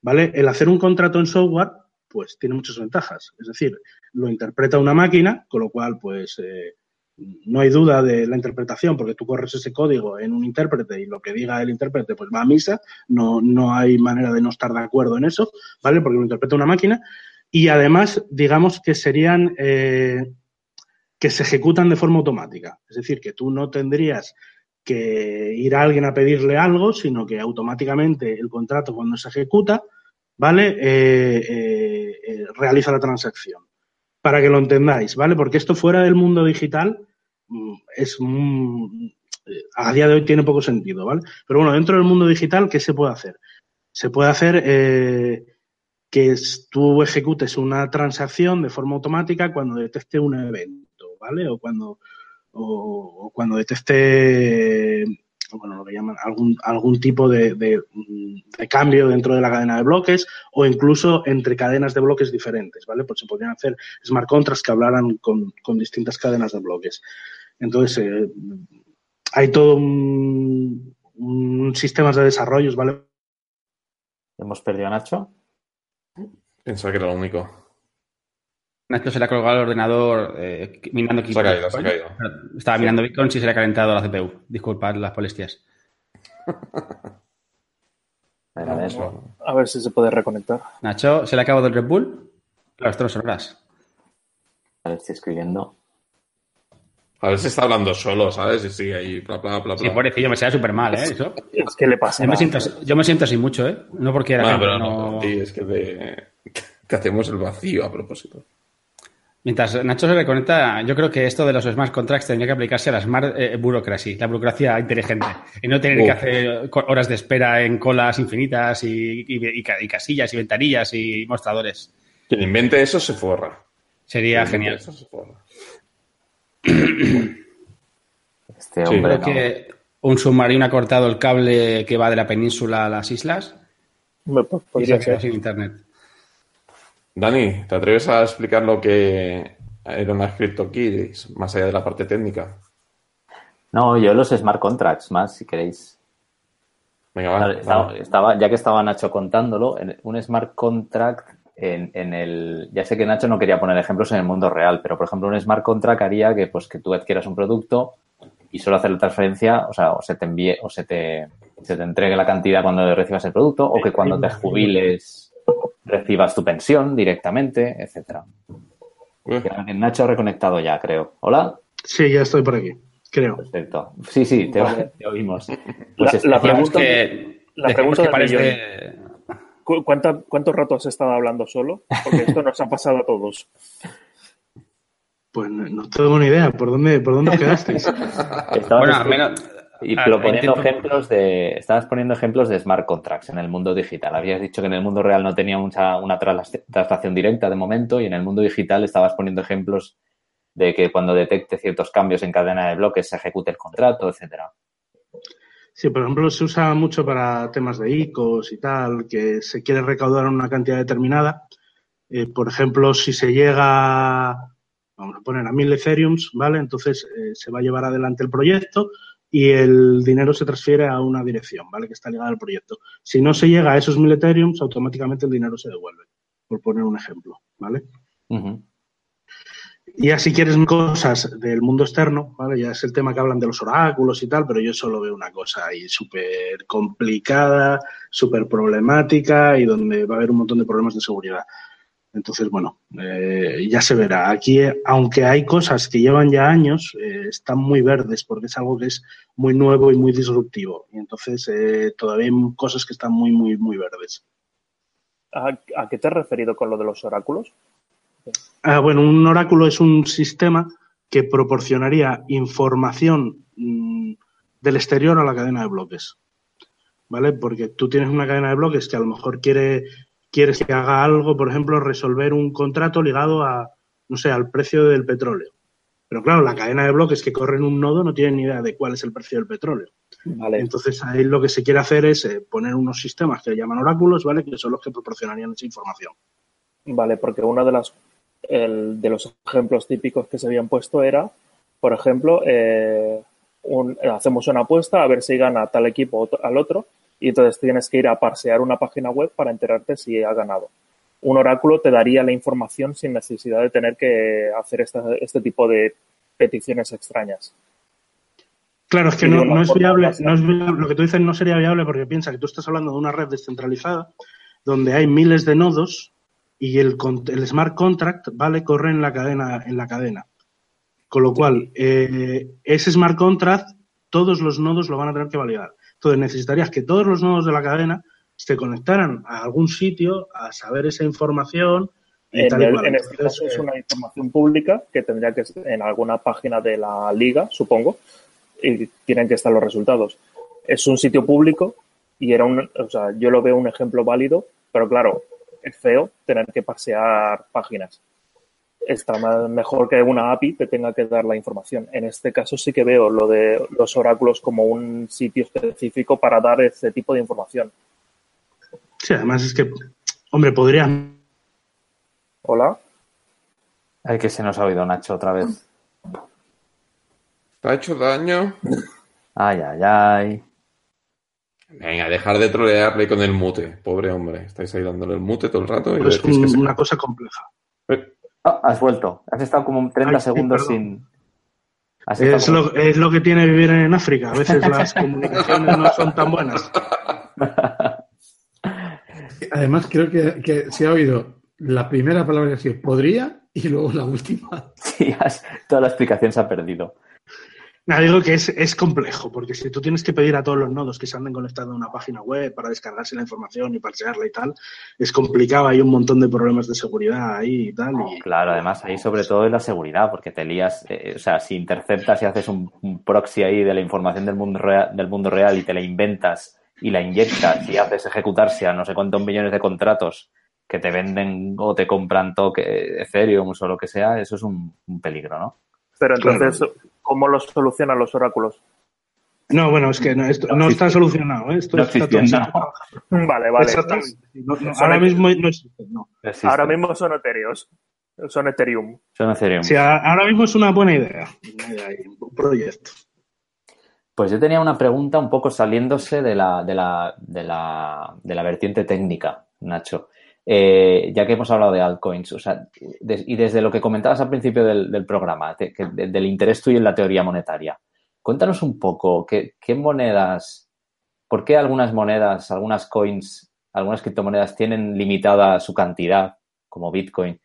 ¿Vale? El hacer un contrato en software, pues tiene muchas ventajas. Es decir, lo interpreta una máquina, con lo cual, pues, eh, no hay duda de la interpretación, porque tú corres ese código en un intérprete y lo que diga el intérprete, pues va a misa. No, no hay manera de no estar de acuerdo en eso, ¿vale? Porque lo interpreta una máquina. Y además, digamos que serían eh, que se ejecutan de forma automática. Es decir, que tú no tendrías que ir a alguien a pedirle algo, sino que automáticamente el contrato cuando se ejecuta, ¿vale? Eh, eh, eh, realiza la transacción. Para que lo entendáis, ¿vale? Porque esto fuera del mundo digital mm, es mm, a día de hoy tiene poco sentido, ¿vale? Pero bueno, dentro del mundo digital, ¿qué se puede hacer? Se puede hacer eh, que tú ejecutes una transacción de forma automática cuando detecte un evento, ¿vale? O cuando o, cuando detecte bueno, lo que llaman algún, algún tipo de, de, de, cambio dentro de la cadena de bloques o incluso entre cadenas de bloques diferentes, ¿vale? Pues se podrían hacer smart contracts que hablaran con, con distintas cadenas de bloques. Entonces, eh, hay todo un, un sistemas de desarrollos, ¿vale?
¿Hemos perdido a Nacho?
Pensaba que era lo único.
Nacho se le ha colgado el ordenador eh, mirando
Se ha caído, se ha caído.
Estaba mirando Bitcoin y se le ha calentado la CPU. Disculpad las molestias.
a, ver, a ver si se puede reconectar.
Nacho, ¿se le ha acabado el Red Bull? Claro, esto son horas.
A ver, estoy escribiendo.
A ver si está hablando solo, ¿sabes? Y sigue ahí, bla, bla, bla, bla.
Sí, pobrecillo, me sale súper mal, ¿eh? Eso.
Es que le pasa.
Yo me, siento, yo me siento así mucho, ¿eh? No porque era.
No, pero no, no... Sí, es que te, te hacemos el vacío a propósito.
Mientras Nacho se reconecta, yo creo que esto de los smart contracts tendría que aplicarse a la smart eh, bureaucracy, la burocracia inteligente, y no tener Uf. que hacer horas de espera en colas infinitas y, y, y, casillas y ventanillas y mostradores.
Quien invente eso se forra.
Sería genial.
Eso se forra.
Este hombre
creo
no.
que un submarino ha cortado el cable que va de la península a las islas
Me- pues,
y se ha quedado sin internet.
Dani, ¿te atreves a explicar lo que era una CryptoKeys más allá de la parte técnica?
No, yo los smart contracts más, si queréis.
Venga, va.
Estaba,
va.
estaba- ya que estaba Nacho contándolo, un smart contract en, en el. Ya sé que Nacho no quería poner ejemplos en el mundo real, pero por ejemplo, un smart contract haría que, pues, que tú adquieras un producto y solo hacer la transferencia, o sea, o se te envíe, o se te, se te entregue la cantidad cuando recibas el producto, o que cuando te jubiles recibas tu pensión directamente, etcétera.
Uy,
Nacho ha reconectado ya, creo. Hola.
Sí, ya estoy por aquí, creo.
Perfecto. Sí, sí, te, te oímos. Pues
La- la
este-
pregunta-
que,
la pregunta
que parece-
millón. ¿Cu- cuánta- ¿Cuánto rato has estado hablando solo? Porque esto nos ha pasado a todos.
Pues no, no tengo ni idea. ¿Por dónde, por dónde os quedasteis?
Bueno, al menos.
Y
Ah,
proponiendo
intento-
ejemplos de, estabas poniendo ejemplos de smart contracts en el mundo digital. Habías dicho que en el mundo real no tenía mucha, una tras- traslación directa de momento y en el mundo digital estabas poniendo ejemplos de que cuando detecte ciertos cambios en cadena de bloques se ejecute el contrato, etcétera.
Sí, por ejemplo, se usa mucho para temas de ICOs y tal, que se quiere recaudar una cantidad determinada. Eh, por ejemplo, si se llega, vamos a poner a mil Ethereums, ¿vale? Entonces eh, se va a llevar adelante el proyecto y el dinero se transfiere a una dirección, ¿vale? Que está ligada al proyecto. Si no se llega a esos mil Ethereums, automáticamente el dinero se devuelve, por poner un ejemplo, ¿vale? Y ya si quieres cosas del mundo externo, ¿vale? Ya es el tema que hablan de los oráculos y tal, pero yo solo veo una cosa ahí súper complicada, súper problemática y donde va a haber un montón de problemas de seguridad. Entonces, bueno, eh, ya se verá. Aquí, aunque hay cosas que llevan ya años, eh, están muy verdes porque es algo que es muy nuevo y muy disruptivo. Y entonces eh, todavía hay cosas que están muy, muy, muy verdes.
¿A, a qué te has referido con lo de los oráculos?
Ah, bueno, un oráculo es un sistema que proporcionaría información mm, del exterior a la cadena de bloques. ¿Vale? Porque tú tienes una cadena de bloques que a lo mejor quiere, quieres que haga algo, por ejemplo, resolver un contrato ligado a, no sé, al precio del petróleo. Pero claro, la cadena de bloques que corre en un nodo no tiene ni idea de cuál es el precio del petróleo.
Vale.
Entonces ahí lo que se quiere hacer es eh, poner unos sistemas que llaman oráculos, ¿vale? Que son los que proporcionarían esa información.
Vale, porque uno de las el- de los ejemplos típicos que se habían puesto era, por ejemplo, eh, un- hacemos una apuesta a ver si gana tal equipo o al otro, y entonces tienes que ir a parsear una página web para enterarte si ha ganado. Un oráculo te daría la información sin necesidad de tener que hacer esta- este tipo de peticiones extrañas.
Claro, es que no, es viable, no es viable, lo que tú dices no sería viable porque piensa que tú estás hablando de una red descentralizada donde hay miles de nodos y el smart contract, ¿vale? Corre en la cadena, en la cadena. Con lo cual, eh, ese smart contract, todos los nodos lo van a tener que validar. Entonces necesitarías que todos los nodos de la cadena se conectaran a algún sitio a saber esa información y
En,
tal y
el-
cual.
en este
Entonces,
caso es
eh,
una información pública que tendría que estar en alguna página de la liga, supongo, y tienen que estar los resultados. Es un sitio público y era un, o sea, yo lo veo un ejemplo válido, pero claro, es feo tener que pasear páginas. Está más- mejor que una API te tenga que dar la información. En este caso sí que veo lo de los oráculos como un sitio específico para dar ese tipo de información.
Sí, además es que, hombre, podría
Hola.
Ay, que se nos ha oído Nacho otra vez.
¿Te ha hecho daño?
Ay, ay, ay.
Venga, dejar de trolearle con el mute. Pobre hombre. Estáis ahí dándole el mute todo el rato y
es
que se-
una cosa compleja.
Eh,
Ah, has vuelto. Has estado como 30
Ay, sí,
segundos sin.
Es
como-
lo, es lo que tiene vivir en África. A veces las comunicaciones no son tan buenas.
Además, creo que, que se ha oído la primera palabra que ha sido podría y luego la última.
Sí, has- toda la explicación se ha perdido.
Nada, digo que es, es complejo, porque si tú tienes que pedir a todos los nodos que se anden conectando a una página web para descargarse la información y parsearla y tal, es complicado, hay un montón de problemas de seguridad ahí y tal. Y,
Claro, además ahí sobre todo es la seguridad, porque te lías, eh, o sea, si interceptas y haces un, un proxy ahí de la información del mundo, real, del mundo real y te la inventas y la inyectas y haces ejecutarse a no sé cuántos millones de contratos que te venden o te compran toque Ethereum o lo que sea, eso es un, un peligro, ¿no?
Pero entonces, ¿cómo los solucionan los oráculos?
No, bueno, es que no, esto no, está solucionado. ¿eh? Esto
No
está todo-.
Vale, vale.
Exactamente. No, no,
Son
ahora mismo no existe, no.
Existe.
Ahora mismo son Ethereos. Son Ethereum.
Son Ethereum.
Sí, ahora mismo es una buena idea. Un proyecto.
Pues yo tenía una pregunta un poco saliéndose de la, de la, de la, de la vertiente técnica, Nacho. Eh, ya que hemos hablado de altcoins, o sea, y desde lo que comentabas al principio del, programa, del interés tuyo en la teoría monetaria, cuéntanos un poco qué, monedas, por qué algunas monedas, algunas coins, algunas criptomonedas tienen limitada su cantidad, como Bitcoin,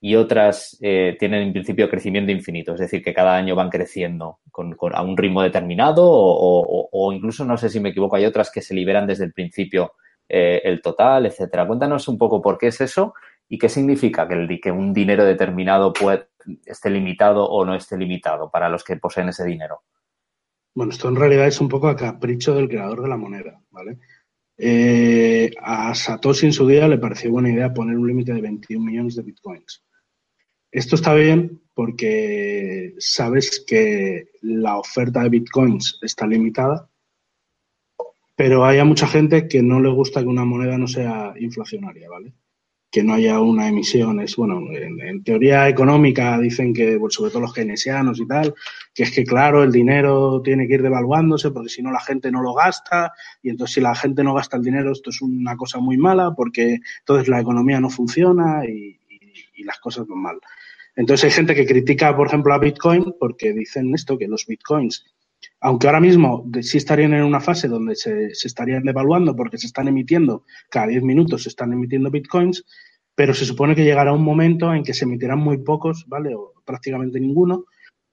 y otras eh, tienen en principio crecimiento infinito, es decir, que cada año van creciendo con, a un ritmo determinado o incluso, no sé si me equivoco, hay otras que se liberan desde el principio eh, el total, etcétera. Cuéntanos un poco por qué es eso y qué significa que, un dinero determinado puede, esté limitado o no esté limitado para los que poseen ese dinero.
Bueno, esto en realidad es un poco a capricho del creador de la moneda, ¿vale? Eh, a Satoshi en su día le pareció buena idea poner un límite de 21 millones de bitcoins. Esto está bien porque sabes que la oferta de bitcoins está limitada, pero hay mucha gente que no le gusta que una moneda no sea inflacionaria, ¿vale? Que no haya una emisión. Es, bueno, en, teoría económica dicen que, pues, sobre todo los keynesianos y tal, que es que, claro, el dinero tiene que ir devaluándose porque si no la gente no lo gasta y entonces si la gente no gasta el dinero esto es una cosa muy mala porque entonces la economía no funciona y- y las cosas van mal. Entonces hay gente que critica, por ejemplo, a Bitcoin porque dicen esto, que los Bitcoins, aunque ahora mismo sí estarían en una fase donde se, se estarían devaluando porque se están emitiendo, cada 10 minutos se están emitiendo Bitcoins, pero se supone que llegará un momento en que se emitirán muy pocos, ¿vale? O prácticamente ninguno,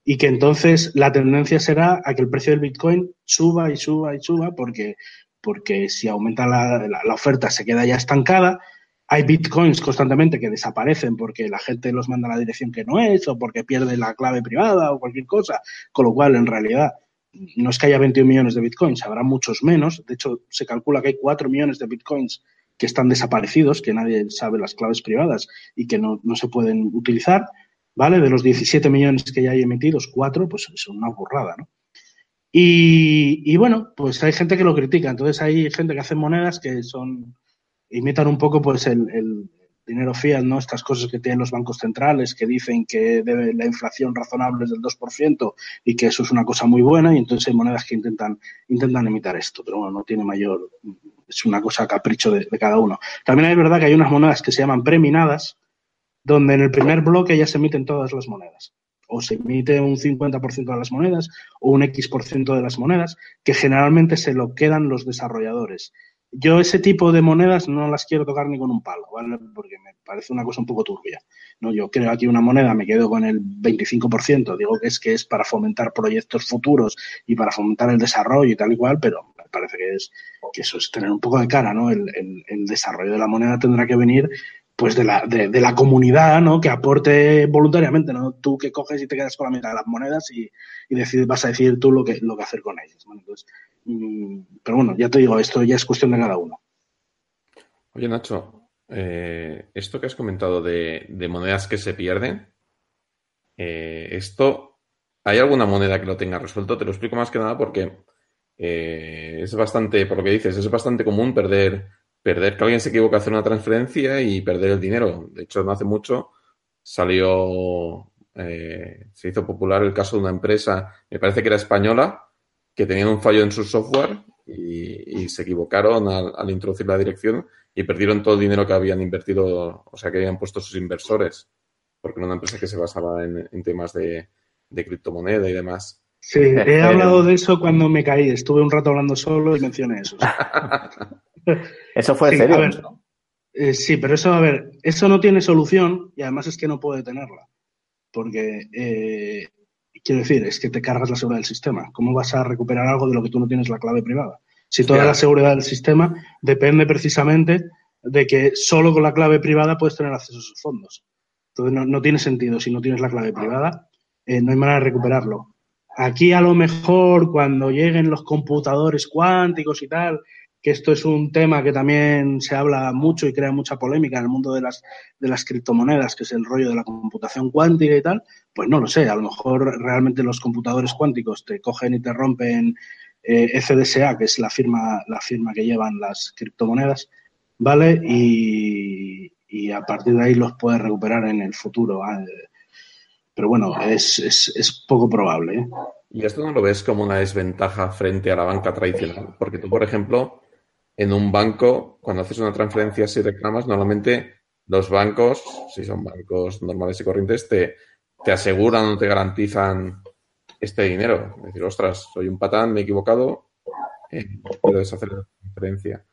y que entonces la tendencia será a que el precio del Bitcoin suba y suba y suba porque, porque si aumenta la, la- la oferta se queda ya estancada. Hay bitcoins constantemente que desaparecen porque la gente los manda a la dirección que no es o porque pierde la clave privada o cualquier cosa, con lo cual en realidad no es que haya 21 millones de bitcoins, habrá muchos menos. De hecho, se calcula que hay 4 millones de bitcoins que están desaparecidos, que nadie sabe las claves privadas y que no, se pueden utilizar. ¿Vale? De los 17 millones que ya hay emitidos, 4, pues es una burrada, ¿no? Y, bueno, pues hay gente que lo critica. Entonces hay gente que hace monedas que son imitan un poco pues el, dinero fiat, ¿no? Estas cosas que tienen los bancos centrales que dicen que debe la inflación razonable es del 2% y que eso es una cosa muy buena y entonces hay monedas que intentan, intentan imitar esto, pero bueno, no tiene mayor, es una cosa capricho de, de cada uno. También es verdad que hay unas monedas que se llaman preminadas, donde en el primer bloque ya se emiten todas las monedas. O se emite un 50% de las monedas o un X% de las monedas, que generalmente se lo quedan los desarrolladores yo ese tipo de monedas no las quiero tocar ni con un palo, ¿vale? Porque me parece una cosa un poco turbia. ¿no? Yo creo aquí una moneda, me quedo con el 25%, digo que es que es para fomentar proyectos futuros y para fomentar el desarrollo y tal y cual, pero me parece que es que eso es tener un poco de cara, ¿no? El, el, el desarrollo de la moneda tendrá que venir pues de la, de, de, la comunidad, ¿no? Que aporte voluntariamente, ¿no? Tú que coges y te quedas con la mitad de las monedas y, y decides, vas a decidir tú lo que, lo que hacer con ellas. mmm, pero bueno, ya te digo, esto ya es cuestión de cada uno.
Oye, Nacho, eh, esto que has comentado de, de monedas que se pierden, eh, esto, ¿hay alguna moneda que lo tenga resuelto? Te lo explico más que nada porque eh, es bastante, por lo que dices, es bastante común perder perder que alguien se equivoca hacer una transferencia y perder el dinero. De hecho, no hace mucho salió, eh, se hizo popular el caso de una empresa, me parece que era española, que tenían un fallo en su software y, se equivocaron al, al, introducir la dirección y perdieron todo el dinero que habían invertido, o sea, que habían puesto sus inversores, porque era una empresa que se basaba en, en temas de, de criptomoneda y demás.
Sí, he hablado de eso cuando me caí. Estuve un rato hablando solo y mencioné eso.
Eso fue sí, serio.
Ver, eh, sí, pero eso, a ver, eso no tiene solución y además es que no puede tenerla. Porque, eh, quiero decir, es que te cargas la seguridad del sistema. ¿Cómo vas a recuperar algo de lo que tú no tienes la clave privada? Si toda la seguridad del sistema depende precisamente de que solo con la clave privada puedes tener acceso a esos fondos. Entonces no, no tiene sentido. Si no tienes la clave privada, eh, no hay manera de recuperarlo. Aquí a lo mejor cuando lleguen los computadores cuánticos y tal, que esto es un tema que también se habla mucho y crea mucha polémica en el mundo de las, de las criptomonedas, que es el rollo de la computación cuántica y tal, pues no lo sé, a lo mejor realmente los computadores cuánticos te cogen y te rompen eh, FDSA, que es la firma, la firma que llevan las criptomonedas, ¿vale? Y, y a partir de ahí los puedes recuperar en el futuro. ¿vale? Pero bueno, es, es, es poco probable. ¿eh?
¿Y esto no lo ves como una desventaja frente a la banca tradicional? Porque tú, por ejemplo, en un banco, cuando haces una transferencia si reclamas, normalmente los bancos, si son bancos normales y corrientes, te, te aseguran o te garantizan este dinero. Es decir, ostras, soy un patán, me he equivocado, eh, puedo deshacer la transferencia.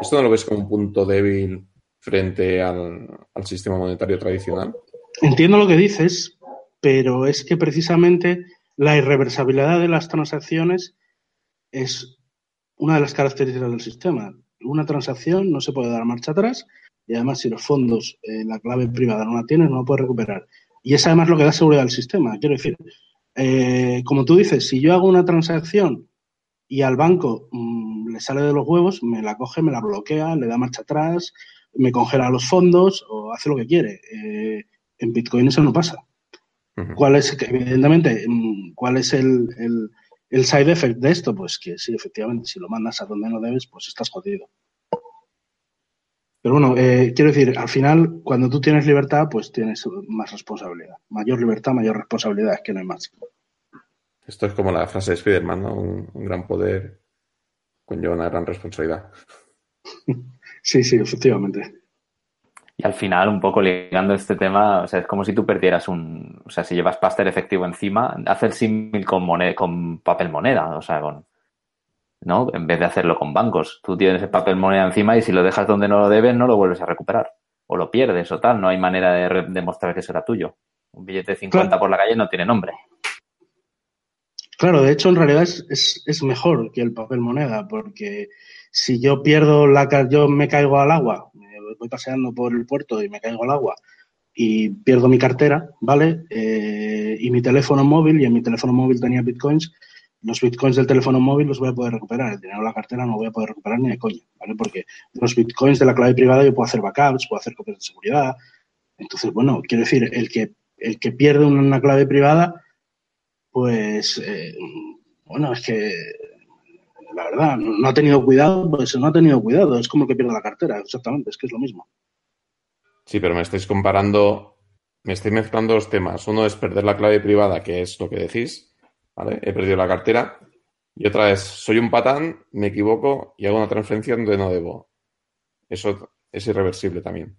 ¿Esto no lo ves como un punto débil frente al, al sistema monetario tradicional?
Entiendo lo que dices, pero es que precisamente la irreversibilidad de las transacciones es una de las características del sistema. Una transacción no se puede dar marcha atrás y además si los fondos, eh, la clave privada no la tienes, no la puedes recuperar. Y es además lo que da seguridad al sistema. Quiero decir, eh, como tú dices, si yo hago una transacción y al banco mmm, le sale de los huevos, me la coge, me la bloquea, le da marcha atrás, me congela los fondos o hace lo que quiere. Eh, en Bitcoin eso no pasa. Uh -huh. ¿Cuál es, evidentemente, mm, cuál es el, el, el, side effect de esto? Pues que sí, efectivamente, si lo mandas a donde no debes, pues estás jodido. Pero bueno, eh, quiero decir, al final, cuando tú tienes libertad, pues tienes más responsabilidad. Mayor libertad, mayor responsabilidad, es que no hay más.
Esto es como la frase de Spiderman, ¿no? Un, un gran poder conlleva una gran responsabilidad.
sí, sí, efectivamente.
Y al final, un poco ligando este tema, o sea, es como si tú perdieras un, o sea, si llevas pasta efectivo encima, hace el símil con moneda, con papel moneda, o sea, con, ¿no? En vez de hacerlo con bancos. Tú tienes el papel moneda encima y si lo dejas donde no lo debes, no lo vuelves a recuperar. O lo pierdes o tal, no hay manera de demostrar que eso era tuyo. Un billete de 50 claro. por la calle no tiene nombre.
Claro, de hecho, en realidad es, es, es mejor que el papel moneda, porque si yo pierdo la, yo me caigo al agua, voy paseando por el puerto y me caigo al agua y pierdo mi cartera, ¿vale? Eh, y mi teléfono móvil, y en mi teléfono móvil tenía bitcoins, los bitcoins del teléfono móvil los voy a poder recuperar, el dinero de la cartera no lo voy a poder recuperar ni de coña, ¿vale? Porque los bitcoins de la clave privada yo puedo hacer backups, puedo hacer copias de seguridad. Entonces, bueno, quiero decir, el que, el que pierde una clave privada, pues, eh, bueno, es que la verdad, no ha tenido cuidado, pues no ha tenido cuidado. Es como el que pierde la cartera, exactamente, es que es lo mismo.
Sí, pero me estáis comparando, me estoy mezclando los temas. Uno es perder la clave privada, que es lo que decís, ¿vale? He perdido la cartera. Y otra es, soy un patán, me equivoco y hago una transferencia donde no debo. Eso es irreversible también.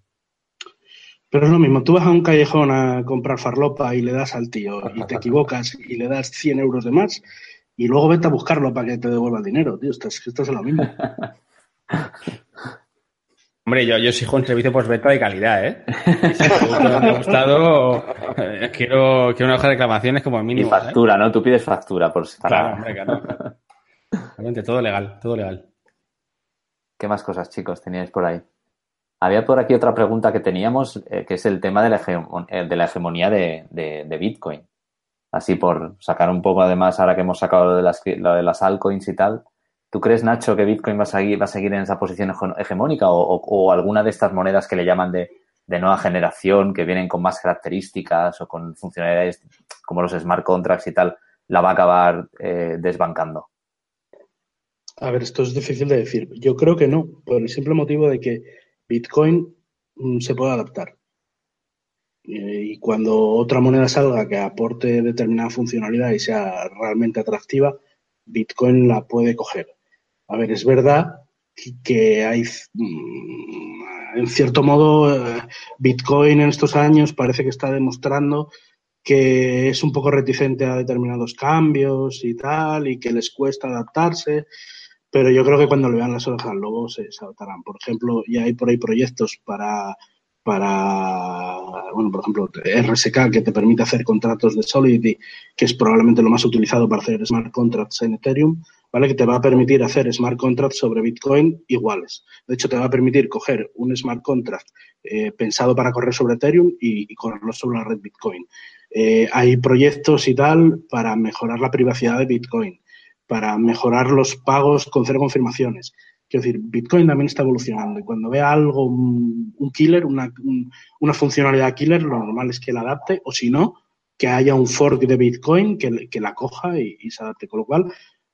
Pero es lo mismo, tú vas a un callejón a comprar farlopa y le das al tío y te equivocas y le das 100 euros de más y luego vete a buscarlo para que te devuelva el dinero, tío. Esto es, esto es lo mismo.
Hombre, yo, yo exijo un servicio postventa de calidad, ¿eh? Si no me ha gustado, eh, quiero, quiero una hoja de reclamaciones como el mínimo.
Y factura, ¿no? Tú pides factura por si
Claro, hombre, claro. Realmente, todo legal, todo legal.
¿Qué más cosas, chicos, teníais por ahí? Había por aquí otra pregunta que teníamos, eh, que es el tema de la, eh, de la hegemonía de, de- de Bitcoin. Así por sacar un poco, además, ahora que hemos sacado lo de las, lo de las altcoins y tal. ¿Tú crees, Nacho, que Bitcoin va a seguir, va a seguir en esa posición hege- hegemónica o, o- o alguna de estas monedas que le llaman de, de nueva generación, que vienen con más características o con funcionalidades como los smart contracts y tal, la va a acabar eh, desbancando?
A ver, esto es difícil de decir. Yo creo que no, por el simple motivo de que Bitcoin mm, se puede adaptar. Eh, Y cuando otra moneda salga que aporte determinada funcionalidad y sea realmente atractiva, Bitcoin la puede coger. A ver, es verdad que hay, mm, en cierto modo, eh, Bitcoin en estos años parece que está demostrando que es un poco reticente a determinados cambios y tal, y que les cuesta adaptarse, pero yo creo que cuando le vean las orejas al lobo se, se adaptarán. Por ejemplo, ya hay por ahí proyectos para, para, bueno, por ejemplo, RSK, que te permite hacer contratos de Solidity, que es probablemente lo más utilizado para hacer smart contracts en Ethereum, ¿vale? Que te va a permitir hacer smart contracts sobre Bitcoin iguales. De hecho, te va a permitir coger un smart contract eh, pensado para correr sobre Ethereum y, correrlo sobre la red Bitcoin. Eh, hay proyectos y tal para mejorar la privacidad de Bitcoin, para mejorar los pagos con cero confirmaciones. Quiero decir, Bitcoin también está evolucionando y cuando vea algo, un, killer, una, un- una funcionalidad killer, lo normal es que la adapte o si no, que haya un fork de Bitcoin que, que la coja y, y se adapte. Con lo cual,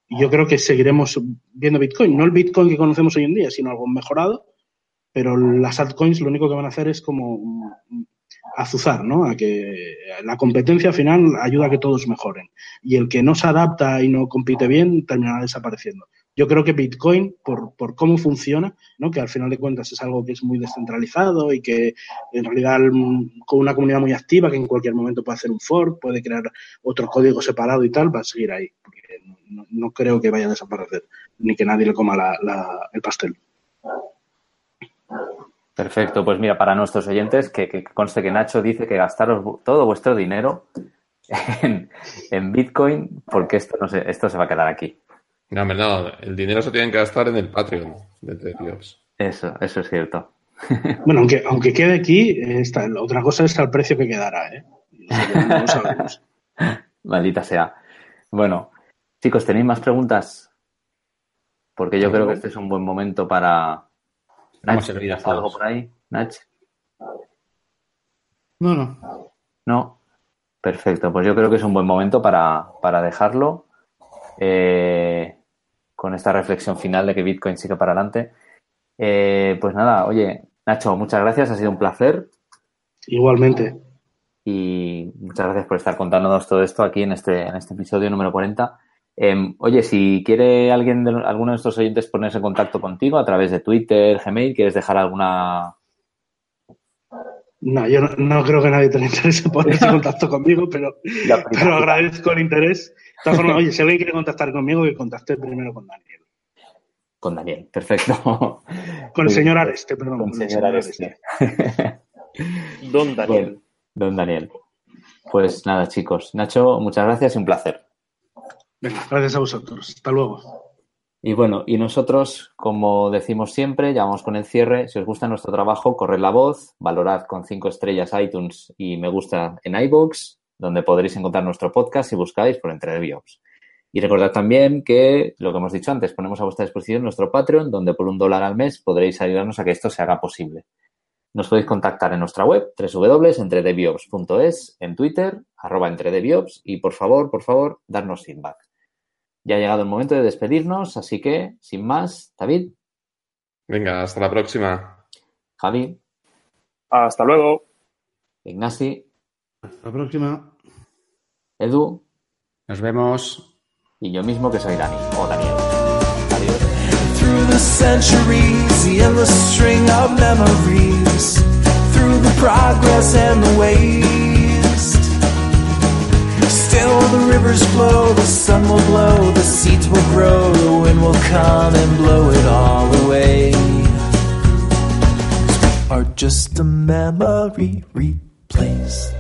yo creo que seguiremos viendo Bitcoin, no el Bitcoin que conocemos hoy en día, sino algo mejorado, pero las altcoins lo único que van a hacer es como mm, azuzar, ¿no? A que la competencia al final ayuda a que todos mejoren. Y el que no se adapta y no compite bien terminará desapareciendo. Yo creo que Bitcoin, por, por cómo funciona, ¿no? que al final de cuentas es algo que es muy descentralizado y que en realidad con una comunidad muy activa que en cualquier momento puede hacer un fork, puede crear otro código separado y tal, va a seguir ahí. Porque no, creo que vaya a desaparecer, ni que nadie le coma el pastel.
Perfecto, pues mira, para nuestros oyentes, que, que conste que Nacho dice que gastaros todo vuestro dinero en, en Bitcoin, porque esto no se, esto se va a quedar aquí.
No, hombre, no, el dinero se tienen que gastar en el Patreon de Dios.
Eso, eso es cierto.
Bueno, aunque, aunque quede aquí, otra cosa es al precio que quedará, ¿eh? No lo sabemos.
Maldita sea. Bueno, chicos, ¿tenéis más preguntas? Porque yo creo que este es un buen momento para. Nach, ¿algo
todos.
por ahí? Nach?
No, no.
No. Perfecto, pues yo creo que es un buen momento para, para dejarlo eh, con esta reflexión final de que Bitcoin sigue para adelante. Eh, pues nada, oye, Nacho, muchas gracias, ha sido un placer
Igualmente.
y muchas gracias por estar contándonos todo esto aquí en este, en este episodio número 40. Eh, oye, si quiere alguien de, alguno de nuestros oyentes ponerse en contacto contigo a través de Twitter, Gmail, ¿quieres dejar alguna
No, yo no, no creo que nadie tenga interés en ponerse en contacto conmigo, pero, pero agradezco el interés. De todas formas, oye, si alguien quiere contactar conmigo, que contacte primero con Daniel.
con Daniel? Perfecto.
Con el señor Areste, perdón.
Con
con el
señor Areste.
Don Daniel.
Bueno, don Daniel. Pues nada, chicos. Nacho, muchas gracias y un placer.
Venga, gracias a vosotros. Hasta luego.
Y bueno, y nosotros, como decimos siempre, ya vamos con el cierre. Si os gusta nuestro trabajo, corred la voz, valorad con cinco estrellas iTunes y me gusta en iVoox, donde podréis encontrar nuestro podcast si buscáis por Entre Biops. Y recordad también que, lo que hemos dicho antes, ponemos a vuestra disposición nuestro Patreon, donde por un dólar al mes podréis ayudarnos a que esto se haga posible. Nos podéis contactar en nuestra web, www.entredeviops.es, en Twitter, arroba entredeviops, y por favor, por favor, darnos feedback. Ya ha llegado el momento de despedirnos, así que, sin más, David.
Venga, hasta la próxima.
Javi.
Hasta luego.
Ignasi.
Hasta la próxima.
Edu.
Nos vemos.
Y yo mismo que soy Dani, o Daniel. Adiós.
Through the centuries, the endless string of memories. Through the progress and the waste. Still the rivers flow, the sun will blow, the seeds will grow, the wind will come and blow it all away. 'Cause we are just a memory replaced.